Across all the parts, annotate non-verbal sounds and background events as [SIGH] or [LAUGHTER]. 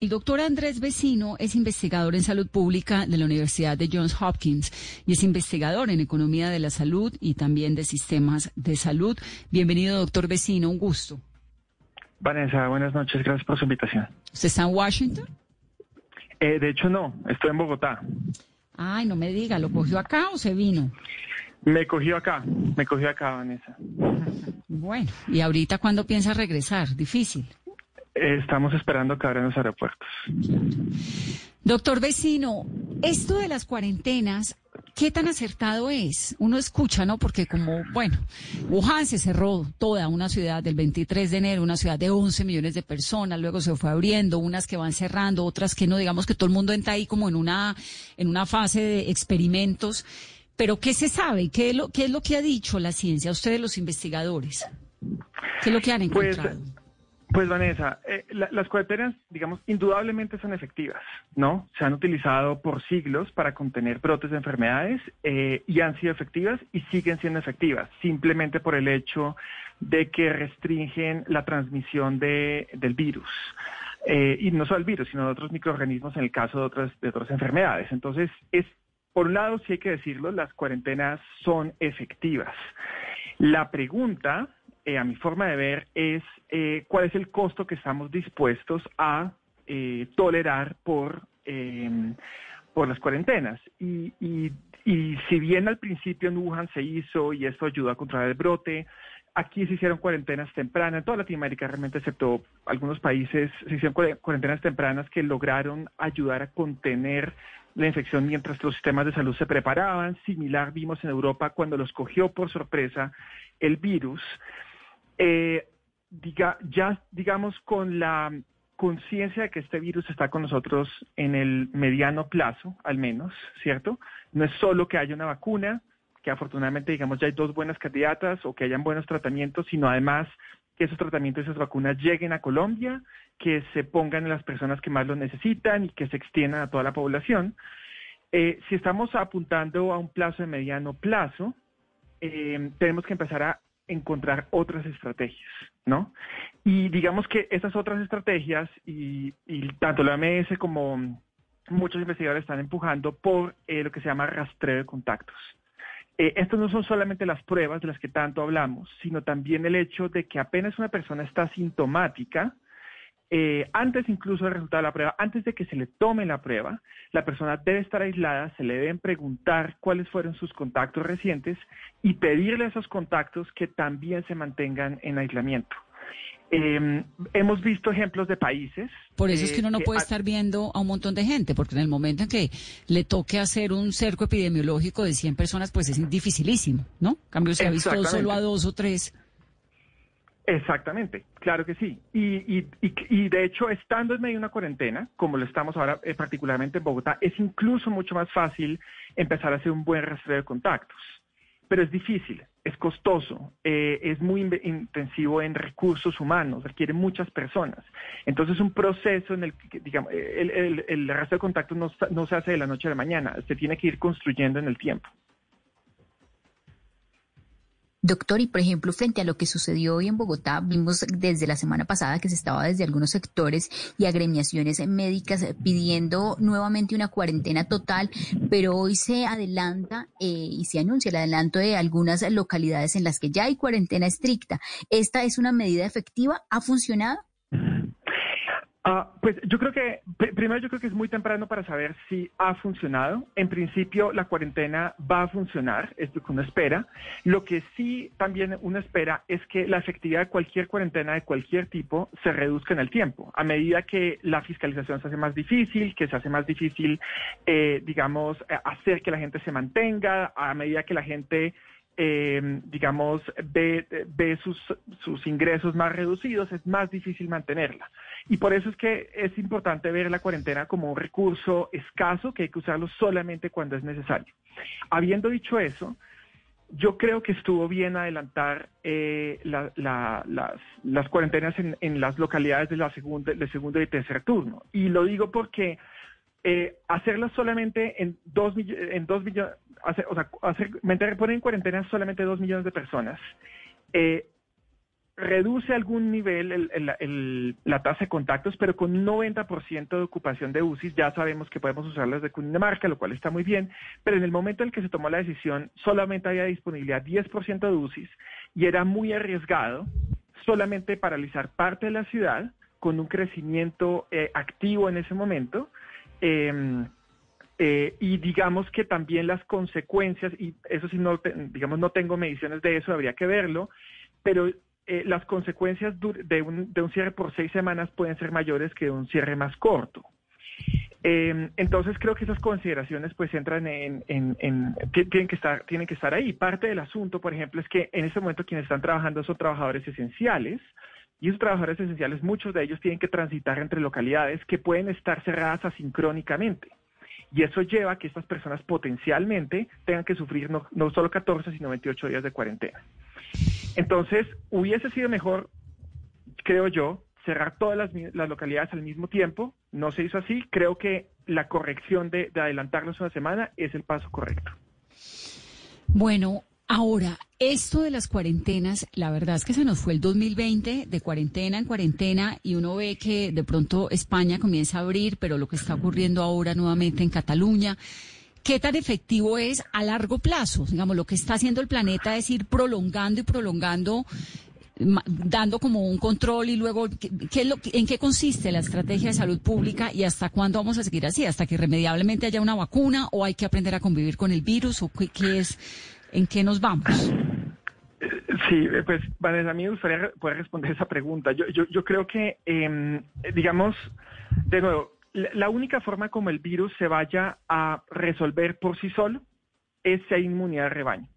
El doctor Andrés Vecino es investigador en salud pública de la Universidad de Johns Hopkins y es investigador en economía de la salud y también de sistemas de salud. Bienvenido, doctor Vecino, un gusto. Vanessa, buenas noches, gracias por su invitación. ¿Usted está en Washington? Eh, de hecho, no, estoy en Bogotá. Ay, no me diga, ¿lo cogió acá o se vino? Me cogió acá, me cogió acá, Vanessa. [LAUGHS] Bueno, ¿y ahorita cuándo piensa regresar? Difícil. Estamos esperando que abran los aeropuertos. Doctor Vecino, esto de las cuarentenas, ¿qué tan acertado es? Uno escucha, ¿no? Porque como, bueno, Wuhan se cerró toda una ciudad del 23 de enero, una ciudad de 11 millones de personas, luego se fue abriendo, unas que van cerrando, otras que no, digamos que todo el mundo entra ahí como en una, en una fase de experimentos. Pero ¿qué se sabe? ¿Qué es lo, qué es lo que ha dicho la ciencia, ustedes los investigadores? ¿Qué es lo que han Pues, encontrado? Pues Vanessa, eh, la- las cuarentenas, digamos, indudablemente son efectivas, ¿no? Se han utilizado por siglos para contener brotes de enfermedades eh, y han sido efectivas y siguen siendo efectivas, simplemente por el hecho de que restringen la transmisión de, del virus. Eh, y no solo el virus, sino de otros microorganismos en el caso de otras, de otras enfermedades. Entonces, es, por un lado, sí hay que decirlo, las cuarentenas son efectivas. La pregunta, eh, a mi forma de ver, es eh, cuál es el costo que estamos dispuestos a eh, tolerar por, por las cuarentenas. Y, y- y si bien al principio en Wuhan se hizo y esto ayudó a controlar el brote, aquí se hicieron cuarentenas tempranas, en toda Latinoamérica realmente, excepto algunos países, se hicieron cuare- cuarentenas tempranas que lograron ayudar a contener la infección mientras los sistemas de salud se preparaban. Similar vimos en Europa cuando los cogió por sorpresa el virus. Eh, diga, ya digamos con la conciencia de que este virus está con nosotros en el mediano plazo, al menos, ¿cierto? No es solo que haya una vacuna, que afortunadamente, digamos, ya hay dos buenas candidatas o que hayan buenos tratamientos, sino además que esos tratamientos y esas vacunas lleguen a Colombia, que se pongan en las personas que más lo necesitan y que se extiendan a toda la población. Eh, si estamos apuntando a un plazo de mediano plazo, eh, tenemos que empezar a encontrar otras estrategias, ¿no? Y digamos que esas otras estrategias, y, tanto la OMS como muchos investigadores están empujando por eh, lo que se llama rastreo de contactos. Eh, estos no son solamente las pruebas de las que tanto hablamos, sino también el hecho de que apenas una persona está sintomática, eh, antes incluso del resultado de la prueba, antes de que se le tome la prueba, la persona debe estar aislada, se le deben preguntar cuáles fueron sus contactos recientes y pedirle a esos contactos que también se mantengan en aislamiento. Eh, hemos visto ejemplos de países. Por eso es eh, que uno no puede estar viendo a un montón de gente, porque en el momento en que le toque hacer un cerco epidemiológico de 100 personas, pues es dificilísimo, ¿no? En cambio, se ha visto solo a dos o tres. Exactamente, claro que sí. Y, y, y, de hecho, estando en medio de una cuarentena, como lo estamos ahora eh, particularmente en Bogotá, es incluso mucho más fácil empezar a hacer un buen rastreo de contactos. Pero es difícil, es costoso, eh, es muy intensivo en recursos humanos, requiere muchas personas. Entonces, es un proceso en el que, digamos, el, el, el rastreo de contactos no, no se hace de la noche a la mañana, se tiene que ir construyendo en el tiempo. Doctor, y por ejemplo, frente a lo que sucedió hoy en Bogotá, vimos desde la semana pasada que se estaba desde algunos sectores y agremiaciones médicas pidiendo nuevamente una cuarentena total, pero hoy se adelanta eh, y se anuncia el adelanto de algunas localidades en las que ya hay cuarentena estricta. ¿Esta es una medida efectiva? ¿Ha funcionado? Ah, pues yo creo que, pr- primero yo creo que es muy temprano para saber si ha funcionado. En principio la cuarentena va a funcionar, es lo que uno espera. Lo que sí también uno espera es que la efectividad de cualquier cuarentena de cualquier tipo se reduzca en el tiempo. A medida que la fiscalización se hace más difícil, que se hace más difícil, eh, digamos, eh, hacer que la gente se mantenga, a medida que la gente eh, digamos, ve, sus, sus ingresos más reducidos, es más difícil mantenerla. Y por eso es que es importante ver la cuarentena como un recurso escaso que hay que usarlo solamente cuando es necesario. Habiendo dicho eso, yo creo que estuvo bien adelantar eh, la- la- las, las cuarentenas en, las localidades de la segunda, segundo y tercer turno. Y lo digo porque eh, hacerlas solamente en dos, en dos millones, o sea, hacer, mantener- poner en cuarentena solamente dos millones de personas, eh, reduce algún nivel la tasa de contactos, pero con un 90% de ocupación de UCI, ya sabemos que podemos usarlas de Cundinamarca, lo cual está muy bien, pero en el momento en que se tomó la decisión solamente había disponibilidad 10% de UCI y era muy arriesgado solamente paralizar parte de la ciudad con un crecimiento eh, activo en ese momento. Em, eh, y digamos que también las consecuencias, y eso sí, no, digamos, no tengo mediciones de eso, habría que verlo, pero eh, las consecuencias de un, de un, cierre por seis semanas pueden ser mayores que un cierre más corto. Eh, entonces creo que esas consideraciones pues entran en, en, en, tienen que estar tienen que estar ahí. Parte del asunto, por ejemplo, es que en este momento quienes están trabajando son trabajadores esenciales y esos trabajadores esenciales, muchos de ellos tienen que transitar entre localidades que pueden estar cerradas asincrónicamente. Y eso lleva a que estas personas potencialmente tengan que sufrir no, no solo 14, sino 28 días de cuarentena. Entonces, hubiese sido mejor, creo yo, cerrar todas las, localidades al mismo tiempo. No se hizo así. Creo que la corrección de, de adelantarnos una semana es el paso correcto. Bueno, Ahora, esto de las cuarentenas, la verdad es que se nos fue el 2020 de cuarentena en cuarentena y uno ve que de pronto España comienza a abrir, pero lo que está ocurriendo ahora nuevamente en Cataluña, ¿qué tan efectivo es a largo plazo? Digamos, lo que está haciendo el planeta es ir prolongando y prolongando dando como un control y luego ¿qué, lo, en qué consiste la estrategia de salud pública y hasta cuándo vamos a seguir así hasta que irremediablemente haya una vacuna o hay que aprender a convivir con el virus o qué es ¿En qué nos vamos? Sí, pues Vanessa, a mí me gustaría poder responder esa pregunta. Yo, yo, yo creo que, em, digamos, de nuevo, la única forma como el virus se vaya a resolver por sí solo es si inmunidad de rebaño.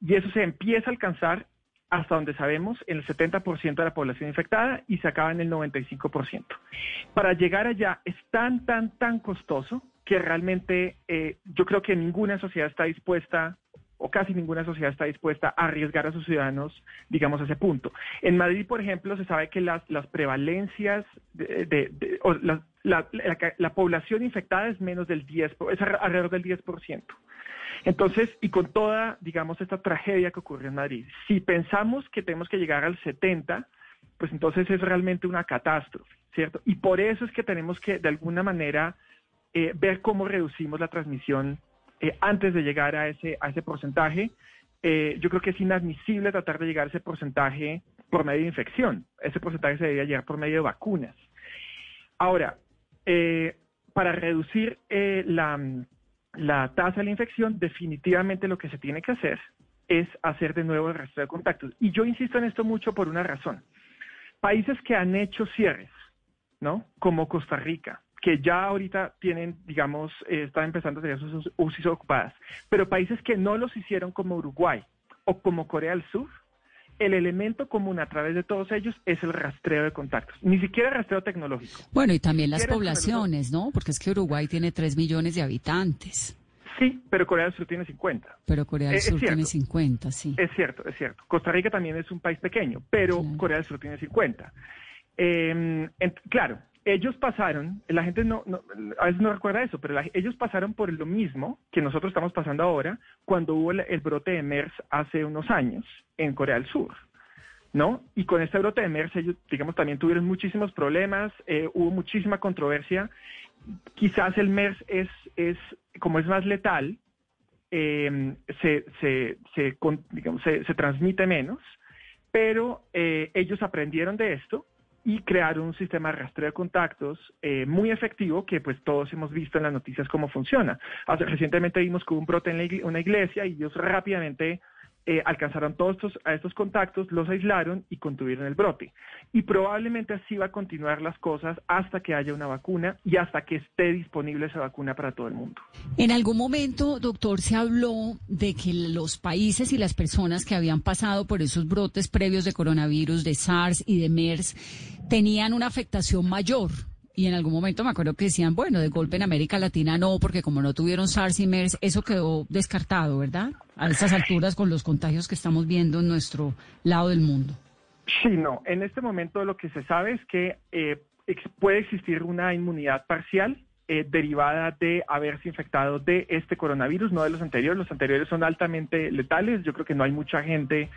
Y eso se empieza a alcanzar hasta donde sabemos, en el 70% de la población infectada y se acaba en el 95%. Para llegar allá es tan, tan, tan costoso que realmente eh, yo creo que ninguna sociedad está dispuesta o casi ninguna sociedad está dispuesta a arriesgar a sus ciudadanos, digamos, a ese punto. En Madrid, por ejemplo, se sabe que las, prevalencias de, o la, la, población infectada es menos del 10, es alrededor del 10%. Entonces, y con toda, digamos, esta tragedia que ocurrió en Madrid, si pensamos que tenemos que llegar al 70, pues entonces es realmente una catástrofe, ¿cierto? Y por eso es que tenemos que, de alguna manera, eh, ver cómo reducimos la transmisión eh, antes de llegar a ese, a ese porcentaje. Eh, yo creo que es inadmisible tratar de llegar a ese porcentaje por medio de infección. Ese porcentaje se debería llegar por medio de vacunas. Ahora, eh, para reducir la, la tasa de la infección, definitivamente lo que se tiene que hacer es hacer de nuevo el resto de contactos. Y yo insisto en esto mucho por una razón. Países que han hecho cierres, ¿no? Como Costa Rica, que ya ahorita tienen, digamos, eh, están empezando a tener sus UCIs ocupadas, pero países que no los hicieron como Uruguay o como Corea del Sur, el elemento común a través de todos ellos es el rastreo de contactos, ni siquiera rastreo tecnológico. Bueno, y también las poblaciones, ¿no? Porque es que Uruguay tiene 3 millones de habitantes. Sí, pero Corea del Sur tiene 50. Pero Corea del Sur tiene 50, sí. Es cierto, es cierto. Costa Rica también es un país pequeño, pero Corea del Sur tiene 50. Eh, claro, ellos pasaron, la gente no, a veces no recuerda eso, pero ellos pasaron por lo mismo que nosotros estamos pasando ahora cuando hubo el, brote de MERS hace unos años en Corea del Sur. ¿No? Y con este brote de MERS, ellos, digamos, también tuvieron muchísimos problemas, eh, hubo muchísima controversia. Quizás el MERS es, es como es más letal, eh, se, se, se, digamos, se, transmite menos, pero eh, ellos aprendieron de esto y crear un sistema de rastreo de contactos eh, muy efectivo que pues todos hemos visto en las noticias cómo funciona. Hace, recientemente vimos que hubo un brote en una iglesia y ellos rápidamente eh, alcanzaron todos estos, a estos contactos, los aislaron y contuvieron el brote. Y probablemente así va a continuar las cosas hasta que haya una vacuna y hasta que esté disponible esa vacuna para todo el mundo. En algún momento, doctor, se habló de que los países y las personas que habían pasado por esos brotes previos de coronavirus, de SARS y de MERS, tenían una afectación mayor y en algún momento me acuerdo que decían, bueno, de golpe en América Latina no, porque como no tuvieron SARS y MERS, eso quedó descartado, ¿verdad? A estas alturas con los contagios que estamos viendo en nuestro lado del mundo. Sí, no. En este momento lo que se sabe es que eh, puede existir una inmunidad parcial eh, derivada de haberse infectado de este coronavirus, no de los anteriores. Los anteriores son altamente letales. Yo creo que no hay mucha gente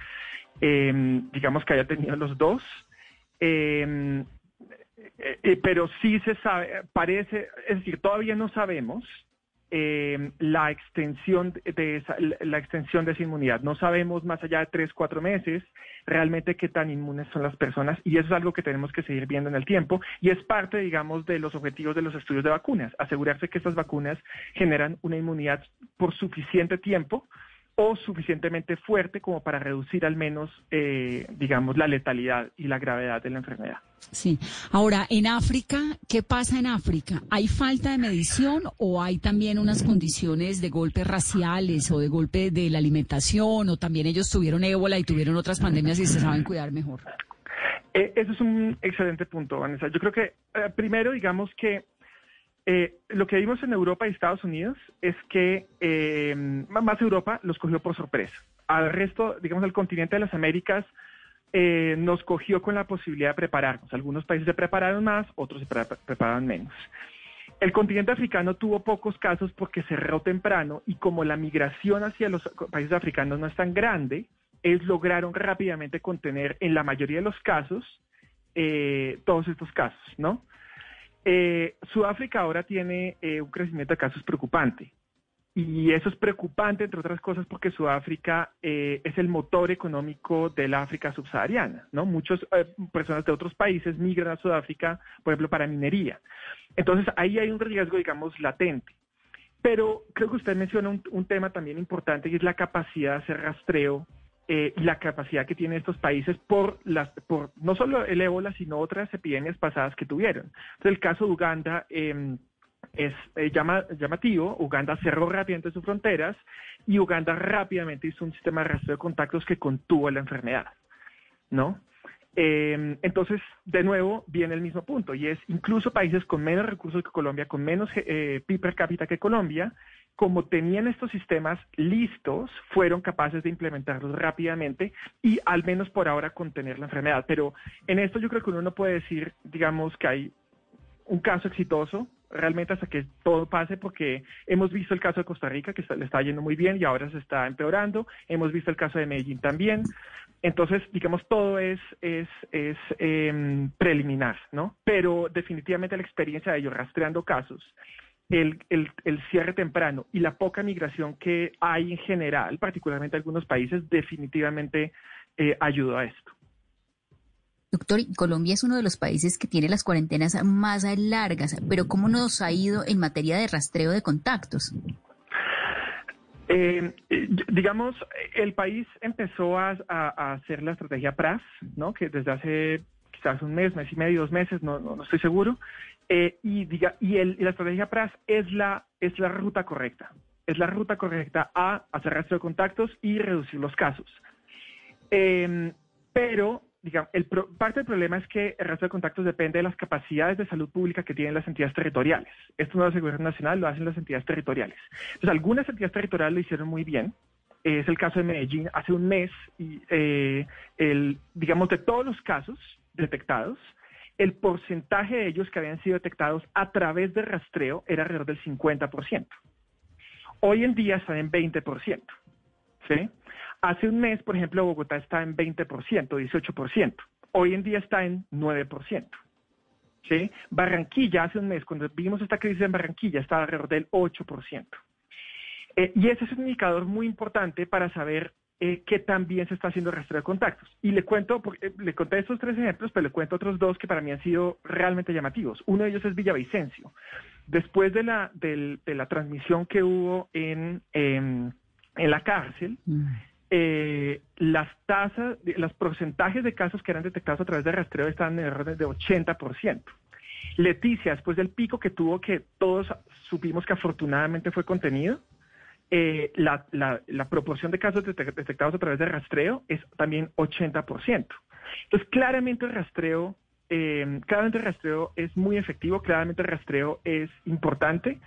em, digamos que haya tenido los dos. Em, eh, eh, pero sí se sabe, parece, es decir, todavía no sabemos eh, la extensión de esa, la extensión de esa inmunidad. No sabemos más allá de tres, cuatro meses realmente qué tan inmunes son las personas y eso es algo que tenemos que seguir viendo en el tiempo y es parte, digamos, de los objetivos de los estudios de vacunas, asegurarse que estas vacunas generan una inmunidad por suficiente tiempo o suficientemente fuerte como para reducir al menos, eh, digamos, la letalidad y la gravedad de la enfermedad. Sí. Ahora, en África, ¿qué pasa en África? ¿Hay falta de medición o hay también unas condiciones de golpes raciales o de golpe de la alimentación o también ellos tuvieron ébola y tuvieron otras pandemias y se saben cuidar mejor? Eh, eso es un excelente punto, Vanessa. Yo creo que eh, primero, digamos que eh, lo que vimos en Europa y Estados Unidos es que eh, más Europa los cogió por sorpresa. Al resto, digamos, al continente de las Américas eh, nos cogió con la posibilidad de prepararnos. Algunos países se prepararon más, otros se prepararon menos. El continente africano tuvo pocos casos porque cerró temprano y como la migración hacia los países africanos no es tan grande, ellos lograron rápidamente contener en la mayoría de los casos todos estos casos, ¿no? Eh, Sudáfrica ahora tiene eh, un crecimiento de casos preocupante. Y eso es preocupante, entre otras cosas, porque Sudáfrica eh, es el motor económico de la África subsahariana, ¿no? Muchas personas de otros países migran a Sudáfrica, por ejemplo, para minería. Entonces, ahí hay un riesgo, digamos, latente. Pero creo que usted menciona un tema también importante y es la capacidad de hacer rastreo eh, la capacidad que tienen estos países por las por no solo el ébola sino otras epidemias pasadas que tuvieron. Entonces el caso de Uganda em, es eh, llamativo. Uganda cerró rápidamente sus fronteras y Uganda rápidamente hizo un sistema de rastreo de contactos que contuvo la enfermedad, ¿no? Em, entonces, de nuevo, viene el mismo punto, y es incluso países con menos recursos que Colombia, con menos eh, PIB per cápita que Colombia, como tenían estos sistemas listos, fueron capaces de implementarlos rápidamente y al menos por ahora contener la enfermedad. Pero en esto yo creo que uno no puede decir, digamos, que hay un caso exitoso realmente hasta que todo pase, porque hemos visto el caso de Costa Rica, que le está yendo muy bien y ahora se está empeorando. Hemos visto el caso de Medellín también. Entonces, digamos, todo es, es, es em, preliminar, ¿no? Pero definitivamente la experiencia de ellos rastreando casos el, el, cierre temprano y la poca migración que hay en general, particularmente en algunos países, definitivamente eh, ayudó a esto. Doctor, Colombia es uno de los países que tiene las cuarentenas más largas, pero ¿cómo nos ha ido en materia de rastreo de contactos? Eh, digamos, el país empezó a, hacer la estrategia PRAS, ¿no? que desde hace quizás un mes, mes y medio, dos meses, no, no estoy seguro, eh, y, diga, y, el, la estrategia PRAS es la, es la ruta correcta. Es la ruta correcta a hacer rastro de contactos y reducir los casos. Em, pero, digamos, el parte del problema es que el rastro de contactos depende de las capacidades de salud pública que tienen las entidades territoriales. Esto no lo hace el gobierno nacional, lo hacen las entidades territoriales. Entonces, algunas entidades territoriales lo hicieron muy bien. Es el caso de Medellín. Hace un mes, y, eh, el, digamos, de todos los casos detectados, el porcentaje de ellos que habían sido detectados a través de rastreo era alrededor del 50%. Hoy en día están en 20%. ¿sí? Hace un mes, por ejemplo, Bogotá está en 20%, 18%. Hoy en día está en 9%. ¿sí? Barranquilla, hace un mes, cuando vimos esta crisis en Barranquilla, estaba alrededor del 8%. Eh, y ese es un indicador muy importante para saber eh, que también se está haciendo rastreo de contactos. Y le cuento, eh, le conté estos tres ejemplos, pero le cuento otros dos que para mí han sido realmente llamativos. Uno de ellos es Villavicencio. Después de la, de la transmisión que hubo en, em, en la cárcel, mm. eh, las tasas, los porcentajes de casos que eran detectados a través de rastreo estaban en orden de 80%. Leticia, después del pico que tuvo, que todos supimos que afortunadamente fue contenido, eh, la, la, proporción de casos detectados a través de rastreo es también 80%. Entonces, claramente el rastreo, eh, claramente el rastreo es muy efectivo, claramente el rastreo es importante.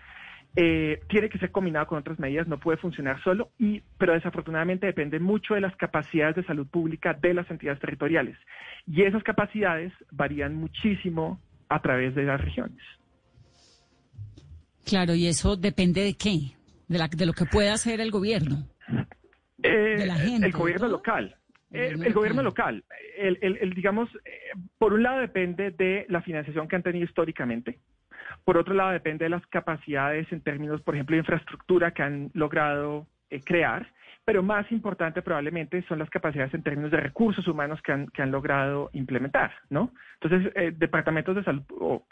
Eh, tiene que ser combinado con otras medidas, no puede funcionar solo, y, pero desafortunadamente depende mucho de las capacidades de salud pública de las entidades territoriales. Y esas capacidades varían muchísimo a través de las regiones. Claro, ¿y eso depende de qué? De, la, de lo que puede hacer el gobierno. Eh, el gobierno local. El, gobierno local, el, digamos, por un lado depende de la financiación que han tenido históricamente, por otro lado depende de las capacidades en términos, por ejemplo, de infraestructura que han logrado crear, pero más importante probablemente son las capacidades en términos de recursos humanos que han, que han logrado implementar, ¿no? Entonces, eh, departamentos de salud o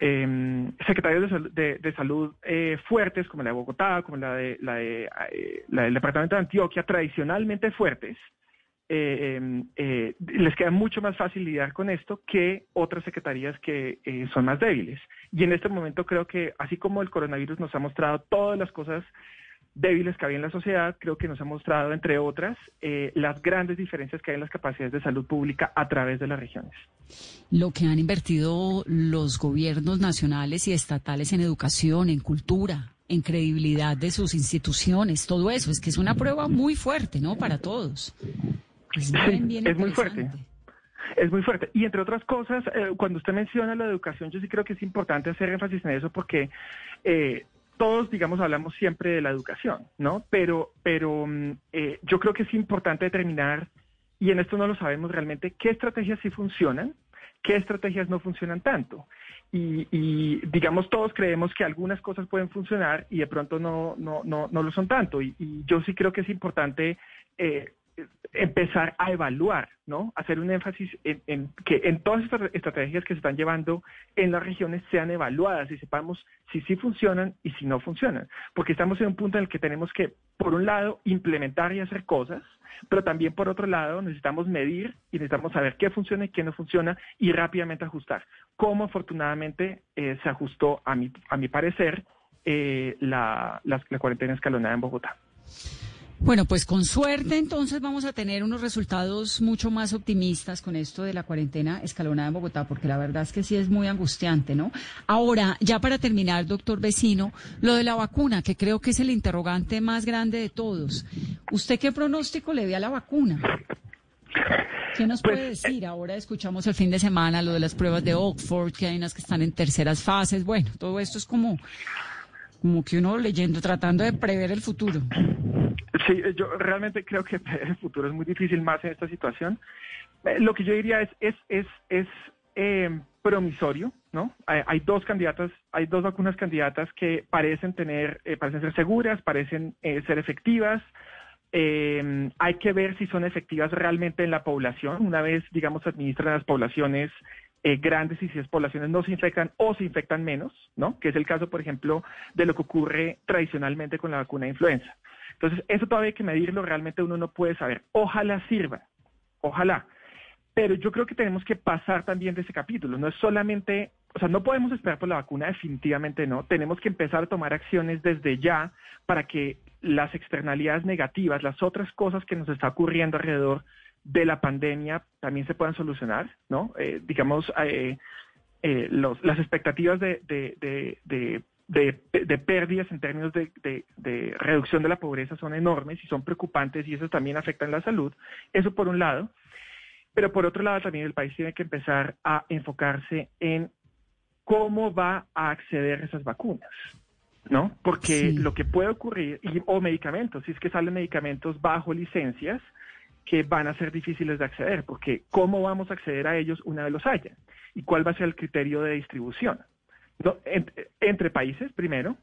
em, secretarios de, salud eh, fuertes como la de Bogotá, como la de la, de, eh, la del departamento de Antioquia, tradicionalmente fuertes, em, les queda mucho más fácil lidiar con esto que otras secretarías que son más débiles. Y en este momento creo que así como el coronavirus nos ha mostrado todas las cosas débiles que había en la sociedad, creo que nos ha mostrado, entre otras, eh, las grandes diferencias que hay en las capacidades de salud pública a través de las regiones. Lo que han invertido los gobiernos nacionales y estatales en educación, en cultura, en credibilidad de sus instituciones, todo eso, es que es una prueba muy fuerte, ¿no? Para todos. Es, es muy fuerte. Es muy fuerte. Y entre otras cosas, eh, cuando usted menciona la educación, yo sí creo que es importante hacer énfasis en eso porque eh, todos, digamos, hablamos siempre de la educación, ¿no? Pero, pero mm, eh, yo creo que es importante determinar, y en esto no lo sabemos realmente, qué estrategias sí funcionan, qué estrategias no funcionan tanto. Y, digamos, todos creemos que algunas cosas pueden funcionar y de pronto no, no, no, no lo son tanto. Y, yo sí creo que es importante eh, empezar a evaluar, ¿no? Hacer un énfasis en, que en todas estas estrategias que se están llevando en las regiones sean evaluadas y sepamos si sí funcionan y si no funcionan. Porque estamos en un punto en el que tenemos que, por un lado, implementar y hacer cosas, pero también por otro lado necesitamos medir y necesitamos saber qué funciona y qué no funciona y rápidamente ajustar. Como afortunadamente eh, se ajustó, a mi, a mi parecer, eh, la, la cuarentena escalonada en Bogotá. Bueno, pues con suerte entonces vamos a tener unos resultados mucho más optimistas con esto de la cuarentena escalonada en Bogotá, porque la verdad es que sí es muy angustiante, ¿no? Ahora, ya para terminar, doctor vecino, lo de la vacuna, que creo que es el interrogante más grande de todos. ¿Usted qué pronóstico le ve a la vacuna? ¿Qué nos puede pues, decir? Ahora escuchamos el fin de semana lo de las pruebas de Oxford, que hay unas que están en terceras fases. Bueno, todo esto es como, como que uno leyendo, tratando de prever el futuro. Sí, yo realmente creo que [LAUGHS] el futuro es muy difícil más en esta situación. Eh, lo que yo diría es, es, es, es eh, promisorio, ¿no? Hay, dos candidatas, hay dos vacunas candidatas que parecen tener, eh, parecen ser seguras, parecen ser efectivas. hay que ver si son efectivas realmente en la población. Una vez, digamos, administran las poblaciones grandes y si esas poblaciones no se infectan o se infectan menos, ¿no? Que es el caso, por ejemplo, de lo que ocurre tradicionalmente con la vacuna de influenza. Entonces, eso todavía hay que medirlo, realmente uno no puede saber. Ojalá sirva, ojalá. Pero yo creo que tenemos que pasar también de ese capítulo. No es solamente, o sea, no podemos esperar por la vacuna, definitivamente no. Tenemos que empezar a tomar acciones desde ya para que las externalidades negativas, las otras cosas que nos está ocurriendo alrededor de la pandemia también se puedan solucionar, ¿no? Eh, digamos, eh, eh, las expectativas de, de, pérdidas en términos de, reducción de la pobreza son enormes y son preocupantes y eso también afecta en la salud. Eso por un lado. Pero por otro lado también el país tiene que empezar a enfocarse en cómo va a acceder a esas vacunas. ¿No? Porque lo que puede ocurrir, y, o medicamentos, si es que salen medicamentos bajo licencias, que van a ser difíciles de acceder, porque ¿cómo vamos a acceder a ellos una vez los haya? ¿Y cuál va a ser el criterio de distribución? Entre países primero,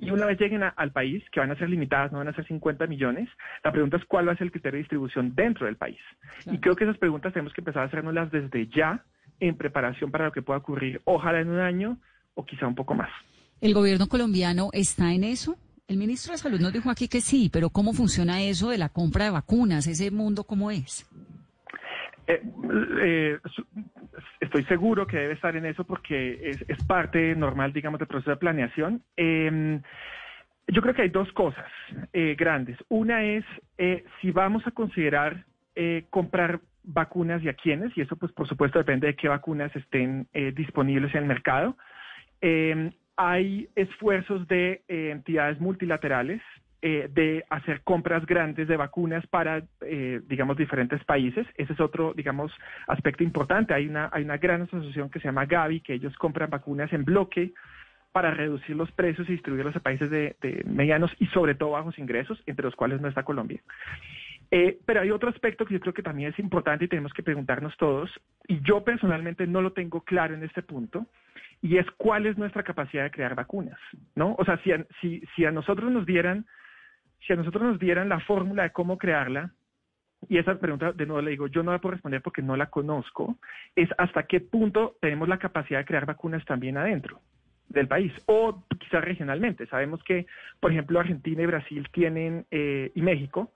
y una vez lleguen al país, que van a ser limitadas, no van a ser 50 millones, la pregunta es cuál va a ser el criterio de distribución dentro del país. Y creo que esas preguntas tenemos que empezar a hacernoslas desde ya en preparación para lo que pueda ocurrir, ojalá en un año o quizá un poco más. ¿El gobierno colombiano está en eso? El ministro de Salud nos dijo aquí que sí, pero ¿cómo funciona eso de la compra de vacunas? ¿Ese mundo cómo es? Eh, eh, estoy seguro que debe estar en eso porque es, parte normal, digamos, del proceso de planeación. Em, yo creo que hay dos cosas eh, grandes. Una es si vamos a considerar comprar vacunas y a quiénes, y eso pues por supuesto depende de qué vacunas estén disponibles en el mercado. Em, hay esfuerzos de entidades multilaterales eh, de hacer compras grandes de vacunas para, eh, digamos, diferentes países. Ese es otro, digamos, aspecto importante. Hay una, hay una gran asociación que se llama Gavi, que ellos compran vacunas en bloque para reducir los precios y distribuirlos a países de, medianos y sobre todo bajos ingresos, entre los cuales no está Colombia. Eh, pero hay otro aspecto que yo creo que también es importante y tenemos que preguntarnos todos, y yo personalmente no lo tengo claro en este punto, y es cuál es nuestra capacidad de crear vacunas, ¿no? O sea, si si, si a nosotros nos dieran, si a nosotros nos dieran la fórmula de cómo crearla, y esa pregunta de nuevo le digo, yo no la puedo responder porque no la conozco, es hasta qué punto tenemos la capacidad de crear vacunas también adentro del país o quizás regionalmente. Sabemos que, por ejemplo, Argentina y Brasil tienen, eh, y México,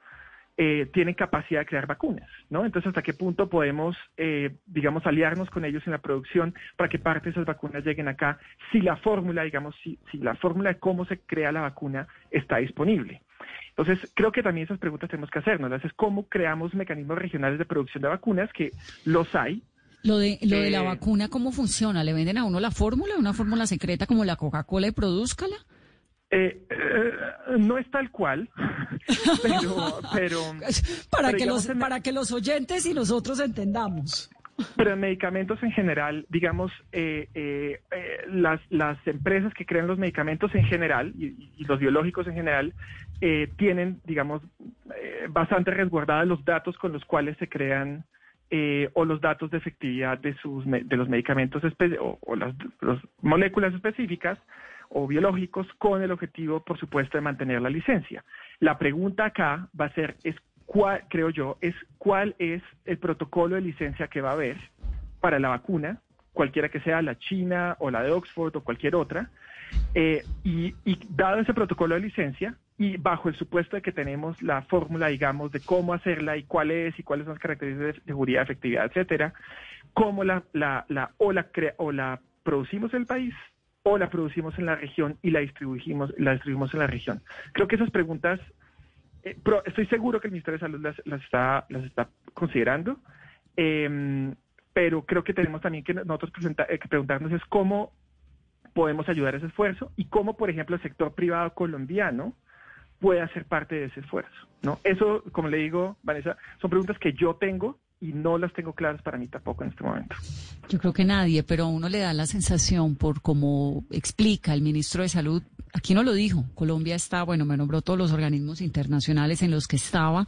eh, tienen capacidad de crear vacunas, ¿no? Entonces, ¿hasta qué punto podemos, eh, digamos, aliarnos con ellos en la producción para que parte de esas vacunas lleguen acá si la fórmula, digamos, si, si la fórmula de cómo se crea la vacuna está disponible? Entonces, creo que también esas preguntas tenemos que hacernos. Es cómo creamos mecanismos regionales de producción de vacunas, que los hay, lo de, lo de la eh, vacuna, ¿cómo funciona? ¿Le venden a uno la fórmula, una fórmula secreta como la Coca-Cola y produzcala? Eh, eh, no es tal cual, [LAUGHS] pero, [LAUGHS] para que los para que los oyentes y nosotros entendamos. Pero en medicamentos en general, digamos, eh, las, las empresas que crean los medicamentos en general y, los biológicos en general tienen, digamos, bastante resguardados los datos con los cuales se crean o los datos de efectividad de sus de los medicamentos o, o las moléculas específicas o biológicos con el objetivo, por supuesto, de mantener la licencia. La pregunta acá va a ser, es cuál, creo yo, es cuál es el protocolo de licencia que va a haber para la vacuna, cualquiera que sea la China o la de Oxford o cualquier otra, eh, y, dado ese protocolo de licencia y bajo el supuesto de que tenemos la fórmula, digamos, de cómo hacerla y cuál es y cuáles son las características de seguridad, efectividad, etcétera, cómo la, la, la, o, la o la producimos en el país o la producimos en la región y la distribuimos, la distribuimos en la región? Creo que esas preguntas, eh, estoy seguro que el Ministerio de Salud las, está, las está considerando, em, pero creo que tenemos también que nosotros eh, que preguntarnos es cómo podemos ayudar a ese esfuerzo y cómo, por ejemplo, el sector privado colombiano puede hacer parte de ese esfuerzo. ¿no? Eso, como le digo, Vanessa, son preguntas que yo tengo y no las tengo claras para mí tampoco en este momento. Yo creo que nadie, pero a uno le da la sensación por cómo explica el ministro de Salud, aquí no lo dijo, Colombia está, bueno, me nombró todos los organismos internacionales en los que estaba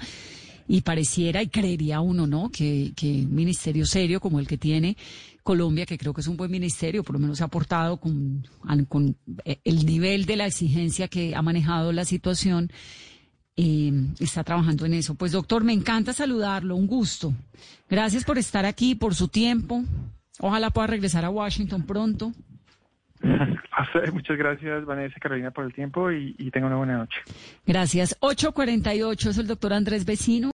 y pareciera y creería uno, ¿no? Que, que un ministerio serio como el que tiene Colombia, que creo que es un buen ministerio, por lo menos ha aportado con, con eh, el nivel de la exigencia que ha manejado la situación, eh, está trabajando en eso. Pues doctor, me encanta saludarlo, un gusto. Gracias por estar aquí, por su tiempo. Ojalá pueda regresar a Washington pronto. [LAUGHS] Muchas gracias, Vanessa Carolina, por el tiempo y, y tenga una buena noche. Gracias. 848 es el doctor Andrés Vecino.